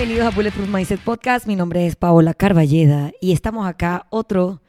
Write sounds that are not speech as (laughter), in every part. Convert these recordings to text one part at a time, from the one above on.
Bienvenidos a Bulletproof Mindset Podcast. Mi nombre es Paola Carballeda y estamos acá otro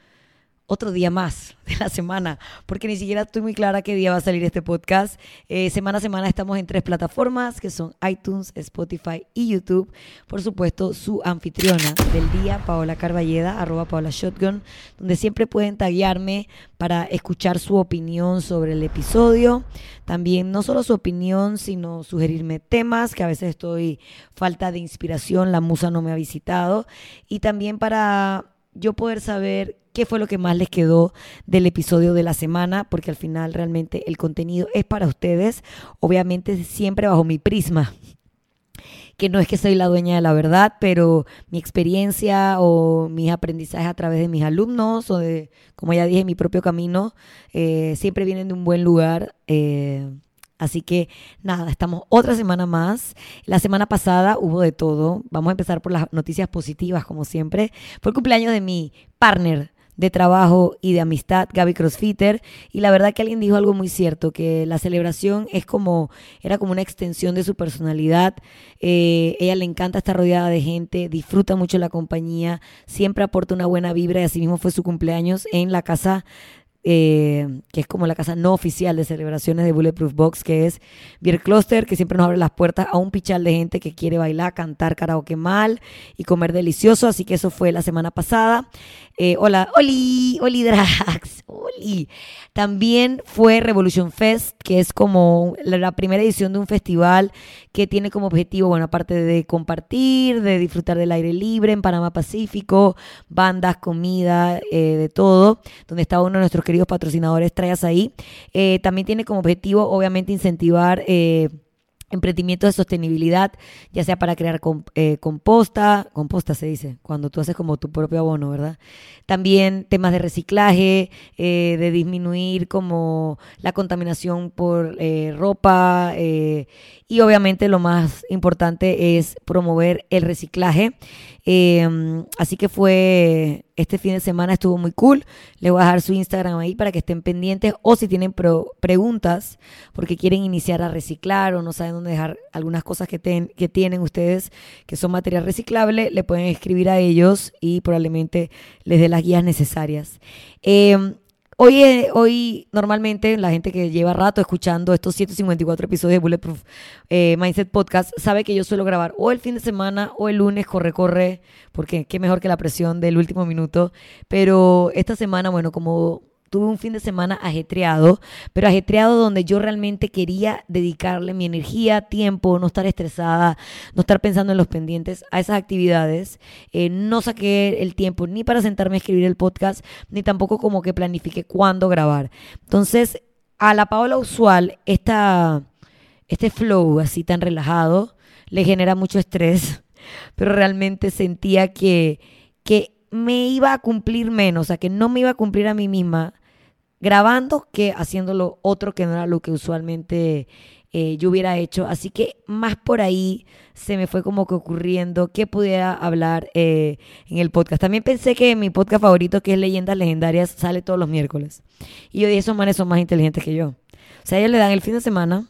otro día más de la semana, porque ni siquiera estoy muy clara qué día va a salir este podcast. Eh, semana a semana estamos en tres plataformas, que son iTunes, Spotify y YouTube. Por supuesto, su anfitriona del día, Paola Carballeda, arroba Paola Shotgun, donde siempre pueden taguearme para escuchar su opinión sobre el episodio. También no solo su opinión, sino sugerirme temas, que a veces estoy falta de inspiración, la musa no me ha visitado. Y también para yo poder saber qué fue lo que más les quedó del episodio de la semana, porque al final realmente el contenido es para ustedes, obviamente siempre bajo mi prisma que no es que soy la dueña de la verdad, pero mi experiencia o mis aprendizajes a través de mis alumnos o de, como ya dije, mi propio camino, eh, siempre vienen de un buen lugar. Eh, Así que nada, estamos otra semana más. La semana pasada hubo de todo. Vamos a empezar por las noticias positivas, como siempre. Fue el cumpleaños de mi partner de trabajo y de amistad, Gaby Crossfitter, y la verdad que alguien dijo algo muy cierto, que la celebración es como, era como una extensión de su personalidad, eh, ella le encanta estar rodeada de gente, disfruta mucho la compañía, siempre aporta una buena vibra y así mismo fue su cumpleaños en la casa eh, que es como la casa no oficial de celebraciones de Bulletproof Box, que es Beer Cluster, que siempre nos abre las puertas a un pichal de gente que quiere bailar, cantar karaoke mal y comer delicioso. Así que eso fue la semana pasada. Eh, hola, Oli, Oli Drax, (laughs) Oli. También fue Revolution Fest, que es como la primera edición de un festival que tiene como objetivo, bueno, aparte de compartir, de disfrutar del aire libre en Panamá Pacífico, bandas, comida, eh, de todo, donde está uno de nuestros queridos patrocinadores, Trayas ahí. Eh, también tiene como objetivo, obviamente, incentivar emprendimientos de sostenibilidad, ya sea para crear eh, composta, composta se dice, cuando tú haces como tu propio abono, ¿verdad? También temas de reciclaje, eh, de disminuir como la contaminación por eh, ropa y obviamente lo más importante es promover el reciclaje. Em, así que fue, este fin de semana estuvo muy cool. Le voy a dejar su Instagram ahí para que estén pendientes o si tienen preguntas porque quieren iniciar a reciclar o no saben dónde dejar algunas cosas que, que tienen ustedes que son material reciclable, le pueden escribir a ellos y probablemente les dé las guías necesarias. Eh, Hoy, eh, hoy normalmente la gente que lleva rato escuchando estos 154 episodios de Bulletproof eh, Mindset Podcast sabe que yo suelo grabar o el fin de semana o el lunes, corre, corre, porque qué mejor que la presión del último minuto. Pero esta semana, bueno, como tuve un fin de semana ajetreado, pero ajetreado donde yo realmente quería dedicarle mi energía, tiempo, no estar estresada, no estar pensando en los pendientes a esas actividades. Eh, no saqué el tiempo ni para sentarme a escribir el podcast, ni tampoco como que planifique cuándo grabar. Entonces, a la Paola usual, esta, este flow así tan relajado le genera mucho estrés, (laughs) pero realmente sentía que, que me iba a cumplir menos, o sea, que no me iba a cumplir a mí misma grabando que haciéndolo otro que no era lo que usualmente eh, yo hubiera hecho. Así que más por ahí se me fue como que ocurriendo que pudiera hablar eh, en el podcast. También pensé que mi podcast favorito, que es Leyendas Legendarias, sale todos los miércoles. Y yo dije, esos manes son más inteligentes que yo. O sea, ellos le dan el fin de semana,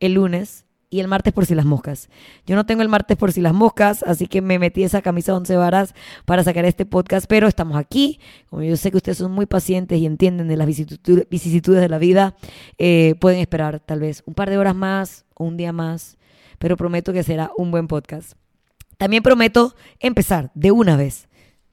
el lunes, y el martes por si las moscas. Yo no tengo el martes por si las moscas, así que me metí esa camisa once varas para sacar este podcast, pero estamos aquí. Como yo sé que ustedes son muy pacientes y entienden de las vicisitudes de la vida, eh, pueden esperar tal vez un par de horas más o un día más, pero prometo que será un buen podcast. También prometo empezar de una vez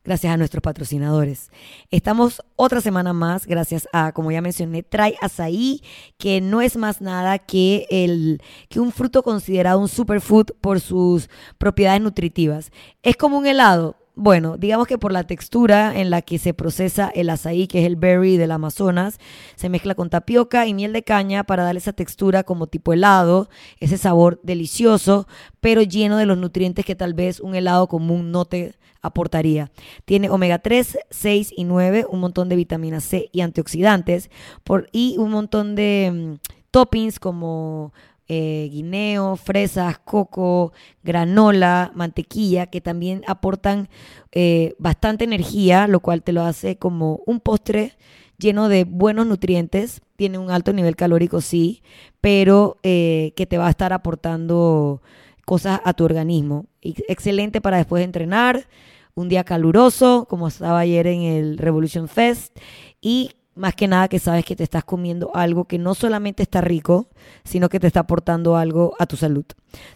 gracias a nuestros patrocinadores. Estamos otra semana más, gracias a, como ya mencioné, Trae Azaí, que no es más nada que, el, que un fruto considerado un superfood por sus propiedades nutritivas. Es como un helado, bueno, digamos que por la textura en la que se procesa el azaí, que es el berry del Amazonas, se mezcla con tapioca y miel de caña para darle esa textura como tipo helado, ese sabor delicioso, pero lleno de los nutrientes que tal vez un helado común no te aportaría. Tiene omega 3, 6 y 9, un montón de vitamina C y antioxidantes por, y un montón de mm, toppings como eh, guineo, fresas, coco, granola, mantequilla, que también aportan eh, bastante energía, lo cual te lo hace como un postre lleno de buenos nutrientes. Tiene un alto nivel calórico, sí, pero eh, que te va a estar aportando cosas a tu organismo. Excelente para después de entrenar, un día caluroso, como estaba ayer en el Revolution Fest, y más que nada que sabes que te estás comiendo algo que no solamente está rico, sino que te está aportando algo a tu salud.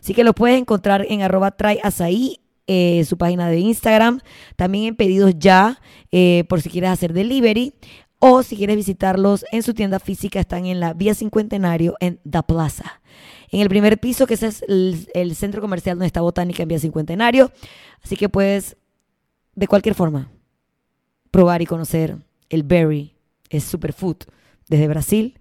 Así que lo puedes encontrar en arroba traiazaí, eh, su página de Instagram, también en pedidos ya, eh, por si quieres hacer delivery, o si quieres visitarlos en su tienda física, están en la Vía Cincuentenario en Da Plaza. En el primer piso, que ese es el, el centro comercial donde está Botánica en Vía Cincuentenario. Así que puedes, de cualquier forma, probar y conocer el berry es superfood, desde Brasil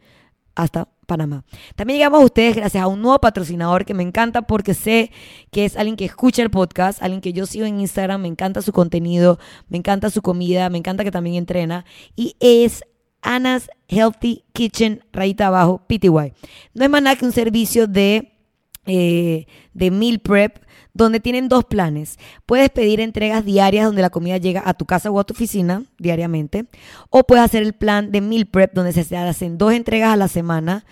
hasta Panamá. También llegamos a ustedes gracias a un nuevo patrocinador que me encanta porque sé que es alguien que escucha el podcast, alguien que yo sigo en Instagram, me encanta su contenido, me encanta su comida, me encanta que también entrena y es Anna's Healthy Kitchen, rayita abajo, PTY. No es más nada que un servicio de, eh, de meal prep donde tienen dos planes. Puedes pedir entregas diarias donde la comida llega a tu casa o a tu oficina diariamente, o puedes hacer el plan de meal prep donde se hacen dos entregas a la semana.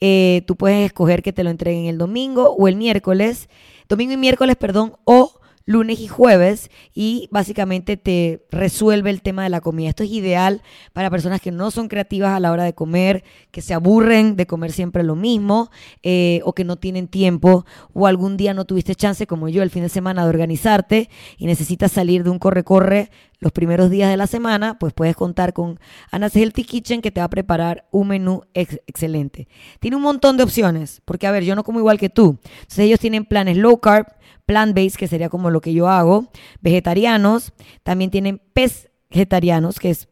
Eh, tú puedes escoger que te lo entreguen el domingo o el miércoles, domingo y miércoles, perdón, o lunes y jueves y básicamente te resuelve el tema de la comida. Esto es ideal para personas que no son creativas a la hora de comer, que se aburren de comer siempre lo mismo eh, o que no tienen tiempo o algún día no tuviste chance como yo el fin de semana de organizarte y necesitas salir de un corre-corre los primeros días de la semana, pues puedes contar con Anna's Healthy Kitchen que te va a preparar un menú excelente. Tiene un montón de opciones, porque a ver, yo no como igual que tú. Entonces ellos tienen planes low carb, plant-based, que sería como lo que yo hago, vegetarianos, también tienen vegetarianos, que es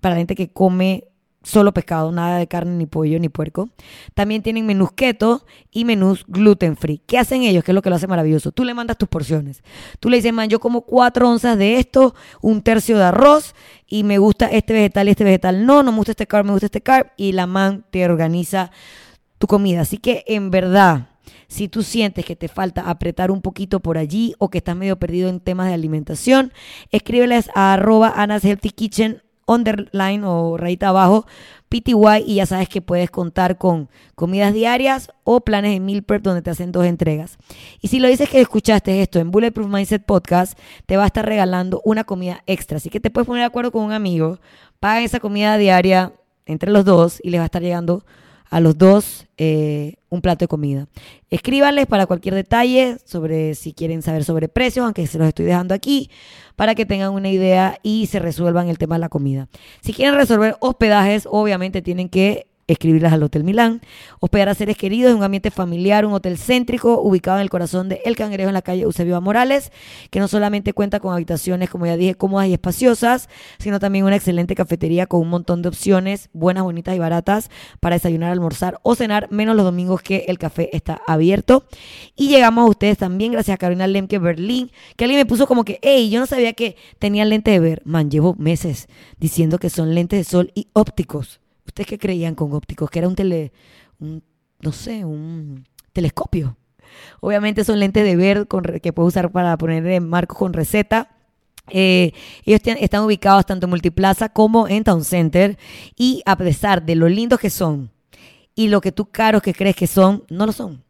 para gente que come solo pescado, nada de carne, ni pollo, ni puerco. También tienen menús keto y menús gluten free. ¿Qué hacen ellos? ¿Qué es lo que lo hace maravilloso? Tú le mandas tus porciones. Tú le dices, man, yo como cuatro onzas de esto, un tercio de arroz y me gusta este vegetal y este vegetal no, no me gusta este carb, me gusta este carb y la man te organiza tu comida. Así que en verdad si tú sientes que te falta apretar un poquito por allí o que estás medio perdido en temas de alimentación, escríbeles a arroba Healthy Kitchen underline o rayita abajo PTY y ya sabes que puedes contar con comidas diarias o planes de meal prep donde te hacen dos entregas. Y si lo dices que escuchaste esto en Bulletproof Mindset Podcast, te va a estar regalando una comida extra. Así que te puedes poner de acuerdo con un amigo, paga esa comida diaria entre los dos y les va a estar llegando a los dos eh, un plato de comida. Escríbanles para cualquier detalle sobre si quieren saber sobre precios, aunque se los estoy dejando aquí, para que tengan una idea y se resuelvan el tema de la comida. Si quieren resolver hospedajes, obviamente tienen que escribirlas al Hotel Milán, hospedar a seres queridos en un ambiente familiar, un hotel céntrico ubicado en el corazón de El Cangrejo en la calle Eusebio Morales, que no solamente cuenta con habitaciones, como ya dije, cómodas y espaciosas, sino también una excelente cafetería con un montón de opciones buenas, bonitas y baratas para desayunar, almorzar o cenar, menos los domingos que el café está abierto. Y llegamos a ustedes también gracias a Carolina Lemke Berlín, que alguien me puso como que, hey, yo no sabía que tenían lente de ver. Man, llevo meses diciendo que son lentes de sol y ópticos. ¿Ustedes qué creían con ópticos? Que era un tele, no sé, un telescopio. Obviamente son lentes de ver con, que puedes usar para poner en marcos con receta. Eh, ellos están ubicados tanto en Multiplaza como en Town Center. Y a pesar de lo lindos que son y lo que tú caros que crees que son, no lo son.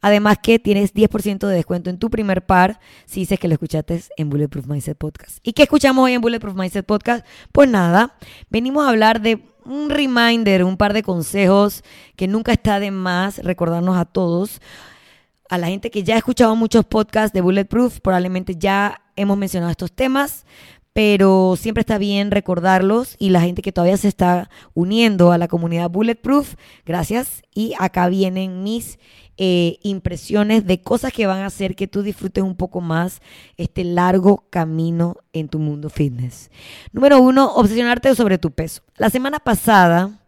Además que tienes 10% de descuento en tu primer par si dices que lo escuchaste en Bulletproof Mindset Podcast. ¿Y qué escuchamos hoy en Bulletproof Mindset Podcast? Pues nada, venimos a hablar de un reminder, un par de consejos que nunca está de más recordarnos a todos. A la gente que ya ha escuchado muchos podcasts de Bulletproof, probablemente ya hemos mencionado estos temas, pero siempre está bien recordarlos y la gente que todavía se está uniendo a la comunidad Bulletproof, gracias. Y acá vienen mis eh, impresiones de cosas que van a hacer que tú disfrutes un poco más este largo camino en tu mundo fitness. Número uno, obsesionarte sobre tu peso. La semana pasada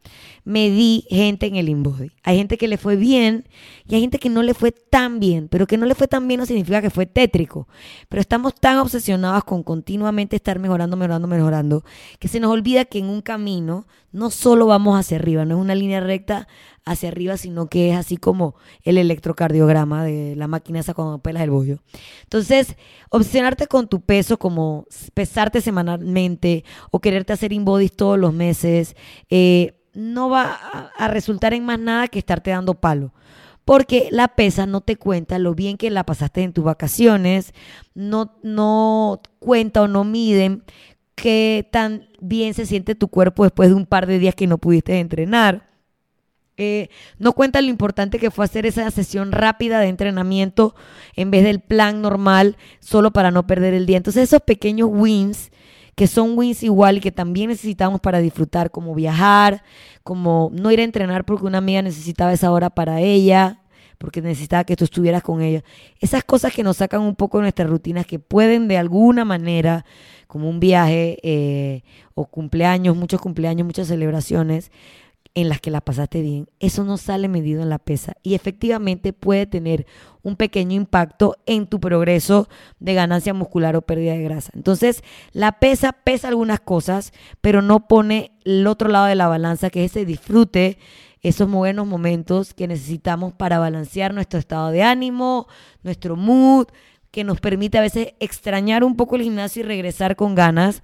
me di gente en el InBody. Hay gente que le fue bien y hay gente que no le fue tan bien, pero que no le fue tan bien no significa que fue tétrico. Pero estamos tan obsesionados con continuamente estar mejorando, mejorando, mejorando, que se nos olvida que en un camino no solo vamos hacia arriba, no es una línea recta hacia arriba, sino que es así como el electrocardiograma de la máquina esa cuando pelas el bollo. Entonces, obsesionarte con tu peso, como pesarte semanalmente o quererte hacer InBodies todos los meses, eh, no va a, resultar en más nada que estarte dando palo. porque la pesa no te cuenta lo bien que la pasaste en tus vacaciones, no, no cuenta o no miden qué tan bien se siente tu cuerpo después de un par de días que no pudiste entrenar. Eh, no cuenta lo importante que fue hacer esa sesión rápida de entrenamiento en vez del plan normal, solo para no perder el día. Entonces esos pequeños wins, que son wins igual y que también necesitamos para disfrutar, como viajar, como no ir a entrenar porque una amiga necesitaba esa hora para ella, porque necesitaba que tú estuvieras con ella. Esas cosas que nos sacan un poco de nuestras rutinas, que pueden de alguna manera, como un viaje eh, o cumpleaños, muchos cumpleaños, muchas celebraciones, en las que la pasaste bien, eso no sale medido en la pesa y efectivamente puede tener un pequeño impacto en tu progreso de ganancia muscular o pérdida de grasa. Entonces, la pesa pesa algunas cosas, pero no pone el otro lado de la balanza, que es ese disfrute, esos buenos momentos que necesitamos para balancear nuestro estado de ánimo, nuestro mood, que nos permite a veces extrañar un poco el gimnasio y regresar con ganas.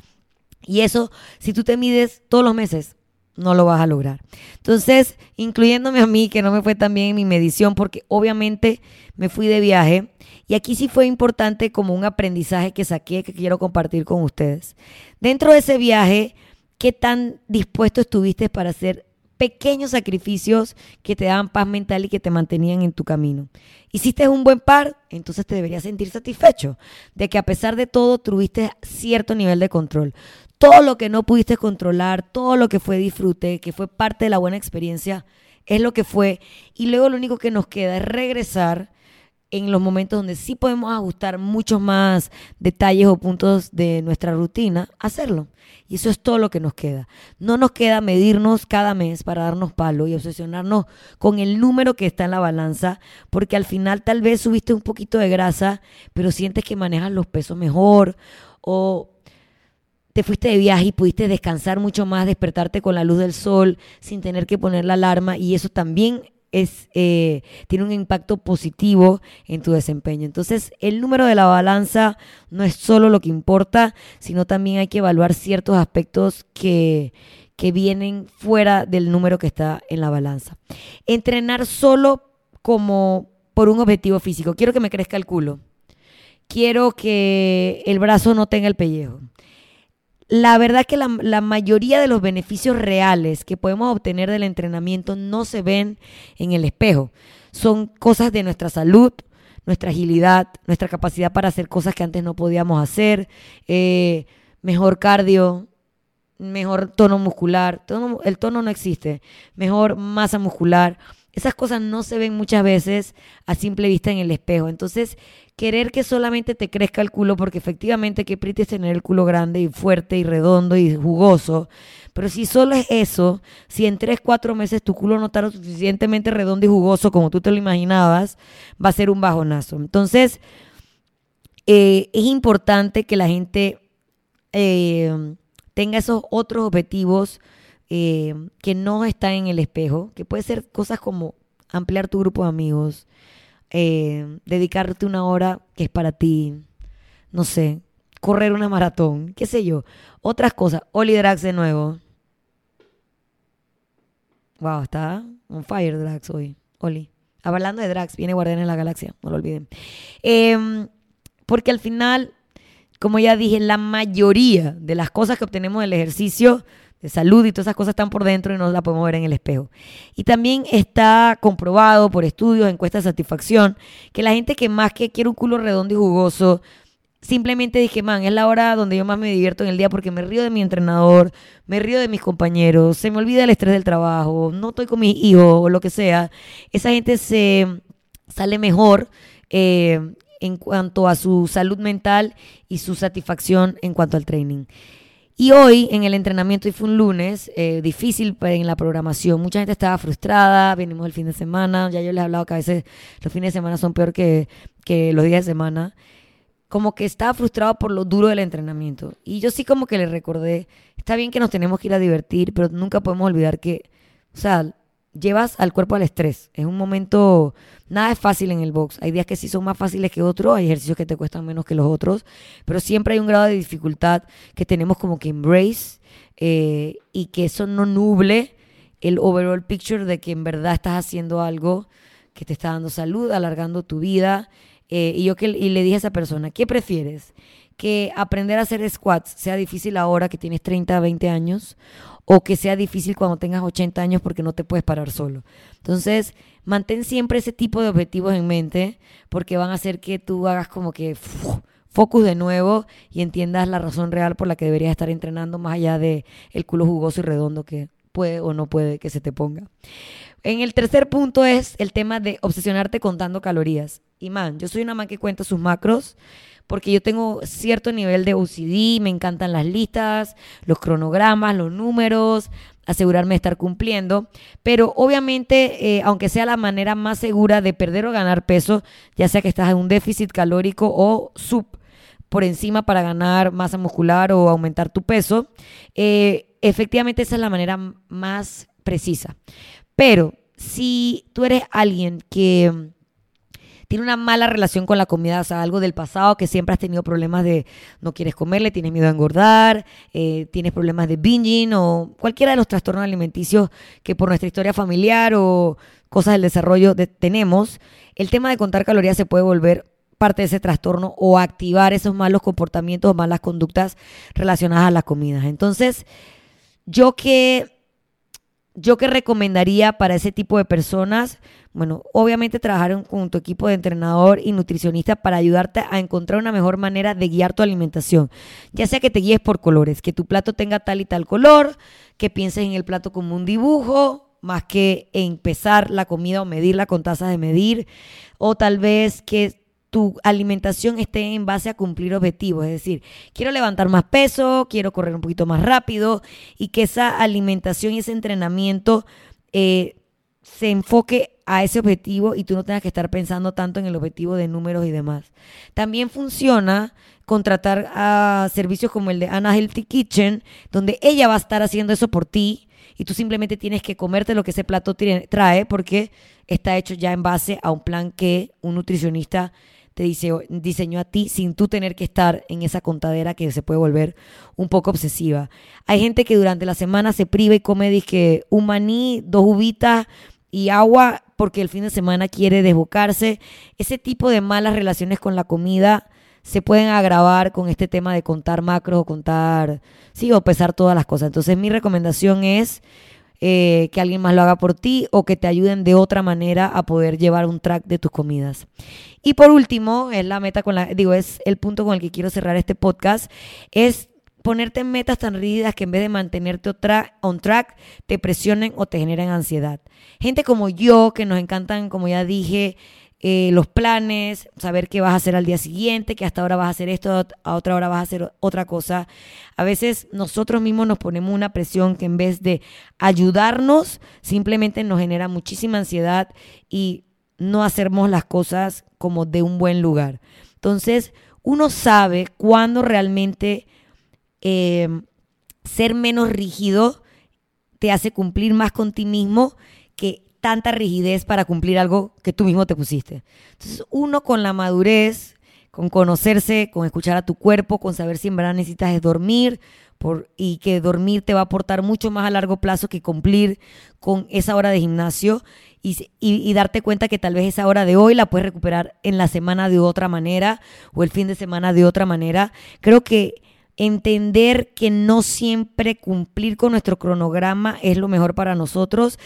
Y eso, si tú te mides todos los meses, no lo vas a lograr. Entonces, incluyéndome a mí, que no me fue tan bien en mi medición, porque obviamente me fui de viaje. Y aquí sí fue importante como un aprendizaje que saqué que quiero compartir con ustedes. Dentro de ese viaje, ¿qué tan dispuesto estuviste para hacer pequeños sacrificios que te daban paz mental y que te mantenían en tu camino? Hiciste un buen par, entonces te deberías sentir satisfecho de que a pesar de todo tuviste cierto nivel de control todo lo que no pudiste controlar, todo lo que fue disfrute, que fue parte de la buena experiencia, es lo que fue. Y luego lo único que nos queda es regresar en los momentos donde sí podemos ajustar muchos más detalles o puntos de nuestra rutina, hacerlo. Y eso es todo lo que nos queda. No nos queda medirnos cada mes para darnos palo y obsesionarnos con el número que está en la balanza, porque al final tal vez subiste un poquito de grasa, pero sientes que manejas los pesos mejor o te fuiste de viaje y pudiste descansar mucho más, despertarte con la luz del sol sin tener que poner la alarma y eso también es, eh, tiene un impacto positivo en tu desempeño. Entonces, el número de la balanza no es solo lo que importa, sino también hay que evaluar ciertos aspectos que, que vienen fuera del número que está en la balanza. Entrenar solo como por un objetivo físico. Quiero que me crezca el culo. Quiero que el brazo no tenga el pellejo la verdad que la, mayoría de los beneficios reales que podemos obtener del entrenamiento no se ven en el espejo. Son cosas de nuestra salud, nuestra agilidad, nuestra capacidad para hacer cosas que antes no podíamos hacer, eh, mejor cardio, mejor tono muscular. el tono no existe, mejor masa muscular. Esas cosas no se ven muchas veces a simple vista en el espejo. Entonces, querer que solamente te crezca el culo, porque efectivamente que pretty es tener el culo grande y fuerte y redondo y jugoso. Pero si solo es eso, si en 3, 4 meses tu culo no está lo suficientemente redondo y jugoso como tú te lo imaginabas, va a ser un bajonazo. Entonces, eh, es importante que la gente eh, tenga esos otros objetivos eh, que no está en el espejo, que puede ser cosas como ampliar tu grupo de amigos, eh, dedicarte una hora que es para ti, no sé, correr una maratón, qué sé yo, otras cosas. Oli Drax de nuevo. Wow, está on fire Drax hoy. Oli. Hablando de Drax, viene Guardián en la Galaxia, no lo olviden. Em, porque al final, como ya dije, la mayoría de las cosas que obtenemos del ejercicio de salud y todas esas cosas están por dentro y no las podemos ver en el espejo. Y también está comprobado por estudios, encuestas de satisfacción, que la gente que más que quiere un culo redondo y jugoso, simplemente dije, man, es la hora donde yo más me divierto en el día porque me río de mi entrenador, me río de mis compañeros, se me olvida el estrés del trabajo, no estoy con mis hijos o lo que sea. Esa gente se sale mejor. Eh, en cuanto a su salud mental y su satisfacción en cuanto al training. Y hoy en el entrenamiento, y fue un lunes, eh, difícil en la programación, mucha gente estaba frustrada, venimos el fin de semana, ya yo les he hablado que a veces los fines de semana son peor que, que los días de semana, como que estaba frustrado por lo duro del entrenamiento. Y yo sí como que le recordé, está bien que nos tenemos que ir a divertir, pero nunca podemos olvidar que, o sea, llevas al cuerpo al estrés. Es un momento, nada es fácil en el box. Hay días que sí son más fáciles que otros, hay ejercicios que te cuestan menos que los otros, pero siempre hay un grado de dificultad que tenemos como que embrace eh, y que eso no nuble el overall picture de que en verdad estás haciendo algo que te está dando salud, alargando tu vida. Eh, y yo que, y le dije a esa persona, ¿qué prefieres? ¿Que aprender a hacer squats sea difícil ahora que tienes 30, 20 años? ¿O que sea difícil cuando tengas 80 años porque no te puedes parar solo? Entonces, mantén siempre ese tipo de objetivos en mente porque van a hacer que tú hagas como que focus de nuevo y entiendas la razón real por la que deberías estar entrenando más allá de el culo jugoso y redondo que puede o no puede que se te ponga. En el tercer punto es el tema de obsesionarte contando calorías. Y man, yo soy una man que cuenta sus macros porque yo tengo cierto nivel de OCD, me encantan las listas, los cronogramas, los números, asegurarme de estar cumpliendo. Pero obviamente, eh, aunque sea la manera más segura de perder o ganar peso, ya sea que estás en un déficit calórico o sub por encima para ganar masa muscular o aumentar tu peso, eh, efectivamente esa es la manera más precisa. Pero si tú eres alguien que tiene una mala relación con la comida, o sea, algo del pasado, que siempre has tenido problemas de no quieres comerle, tienes miedo a engordar, eh, tienes problemas de binging o cualquiera de los trastornos alimenticios que por nuestra historia familiar o cosas del desarrollo tenemos, el tema de contar calorías se puede volver parte de ese trastorno o activar esos malos comportamientos o malas conductas relacionadas a las comidas. Entonces, yo que yo que recomendaría para ese tipo de personas, bueno, obviamente trabajar con tu equipo de entrenador y nutricionista para ayudarte a encontrar una mejor manera de guiar tu alimentación. Ya sea que te guíes por colores, que tu plato tenga tal y tal color, que pienses en el plato como un dibujo, más que empezar la comida o medirla con tazas de medir, o tal vez que tu alimentación esté en base a cumplir objetivos. Es decir, quiero levantar más peso, quiero correr un poquito más rápido y que esa alimentación y ese entrenamiento eh, se enfoque a ese objetivo y tú no tengas que estar pensando tanto en el objetivo de números y demás. También funciona contratar a servicios como el de Anna Healthy Kitchen, donde ella va a estar haciendo eso por ti y tú simplemente tienes que comerte lo que ese plato trae porque está hecho ya en base a un plan que un nutricionista te diseñó a ti sin tú tener que estar en esa contadera que se puede volver un poco obsesiva. Hay gente que durante la semana se priva y come dije, un maní, dos uvitas y agua porque el fin de semana quiere desbocarse. Ese tipo de malas relaciones con la comida se pueden agravar con este tema de contar macros o contar, sí, o pesar todas las cosas. Entonces mi recomendación es eh, que alguien más lo haga por ti o que te ayuden de otra manera a poder llevar un track de tus comidas. Y por último, es la meta con la, digo, es el punto con el que quiero cerrar este podcast, es ponerte metas tan rígidas que en vez de mantenerte on track, te presionen o te generen ansiedad. Gente como yo, que nos encantan, como ya dije, eh, los planes, saber qué vas a hacer al día siguiente, que hasta ahora vas a hacer esto, a otra hora vas a hacer otra cosa. A veces nosotros mismos nos ponemos una presión que en vez de ayudarnos, simplemente nos genera muchísima ansiedad y no hacemos las cosas como de un buen lugar. Entonces, uno sabe cuándo realmente em, ser menos rígido te hace cumplir más con ti mismo que tanta rigidez para cumplir algo que tú mismo te pusiste. Entonces, uno con la madurez, con conocerse, con escuchar a tu cuerpo, con saber si en verdad necesitas dormir por, y que dormir te va a aportar mucho más a largo plazo que cumplir con esa hora de gimnasio y, y, darte cuenta que tal vez esa hora de hoy la puedes recuperar en la semana de otra manera o el fin de semana de otra manera. Creo que entender que no siempre cumplir con nuestro cronograma es lo mejor para nosotros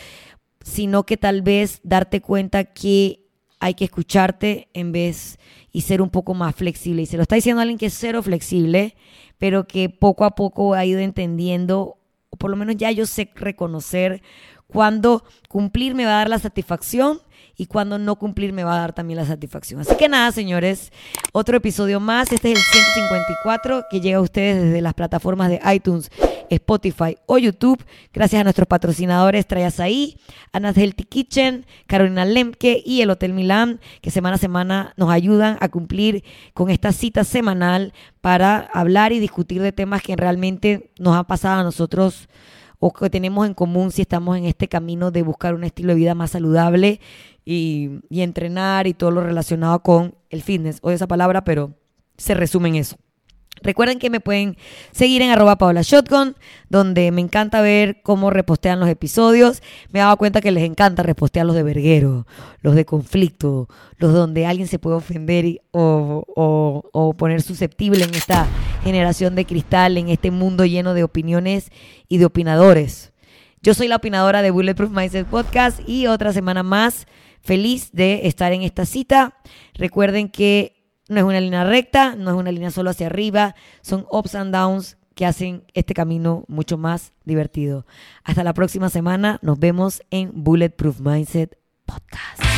sino que tal vez darte cuenta que hay que escucharte en vez y ser un poco más flexible. Y se lo está diciendo alguien que es cero flexible, pero que poco a poco ha ido entendiendo, o por lo menos ya yo sé reconocer cuando cumplir me va a dar la satisfacción y cuando no cumplir me va a dar también la satisfacción. Así que nada, señores, otro episodio más. Este es el 154 que llega a ustedes desde las plataformas de iTunes, Spotify o YouTube. Gracias a nuestros patrocinadores Trayas ahí, Anas Healthy Kitchen, Carolina Lemke y el Hotel Milán, que semana a semana nos ayudan a cumplir con esta cita semanal para hablar y discutir de temas que realmente nos han pasado a nosotros o que tenemos en común si estamos en este camino de buscar un estilo de vida más saludable y, entrenar y todo lo relacionado con el fitness. o esa palabra, pero se resume en eso. Recuerden que me pueden seguir en arroba Paola Shotgun, donde me encanta ver cómo repostean los episodios. Me he dado cuenta que les encanta repostear los de verguero, los de conflicto, los donde alguien se puede ofender o, o poner susceptible en esta generación de cristal, en este mundo lleno de opiniones y de opinadores. Yo soy la opinadora de Bulletproof Mindset Podcast y otra semana más feliz de estar en esta cita. Recuerden que no es una línea recta, no es una línea solo hacia arriba, son ups and downs que hacen este camino mucho más divertido. Hasta la próxima semana, nos vemos en Bulletproof Mindset Podcast.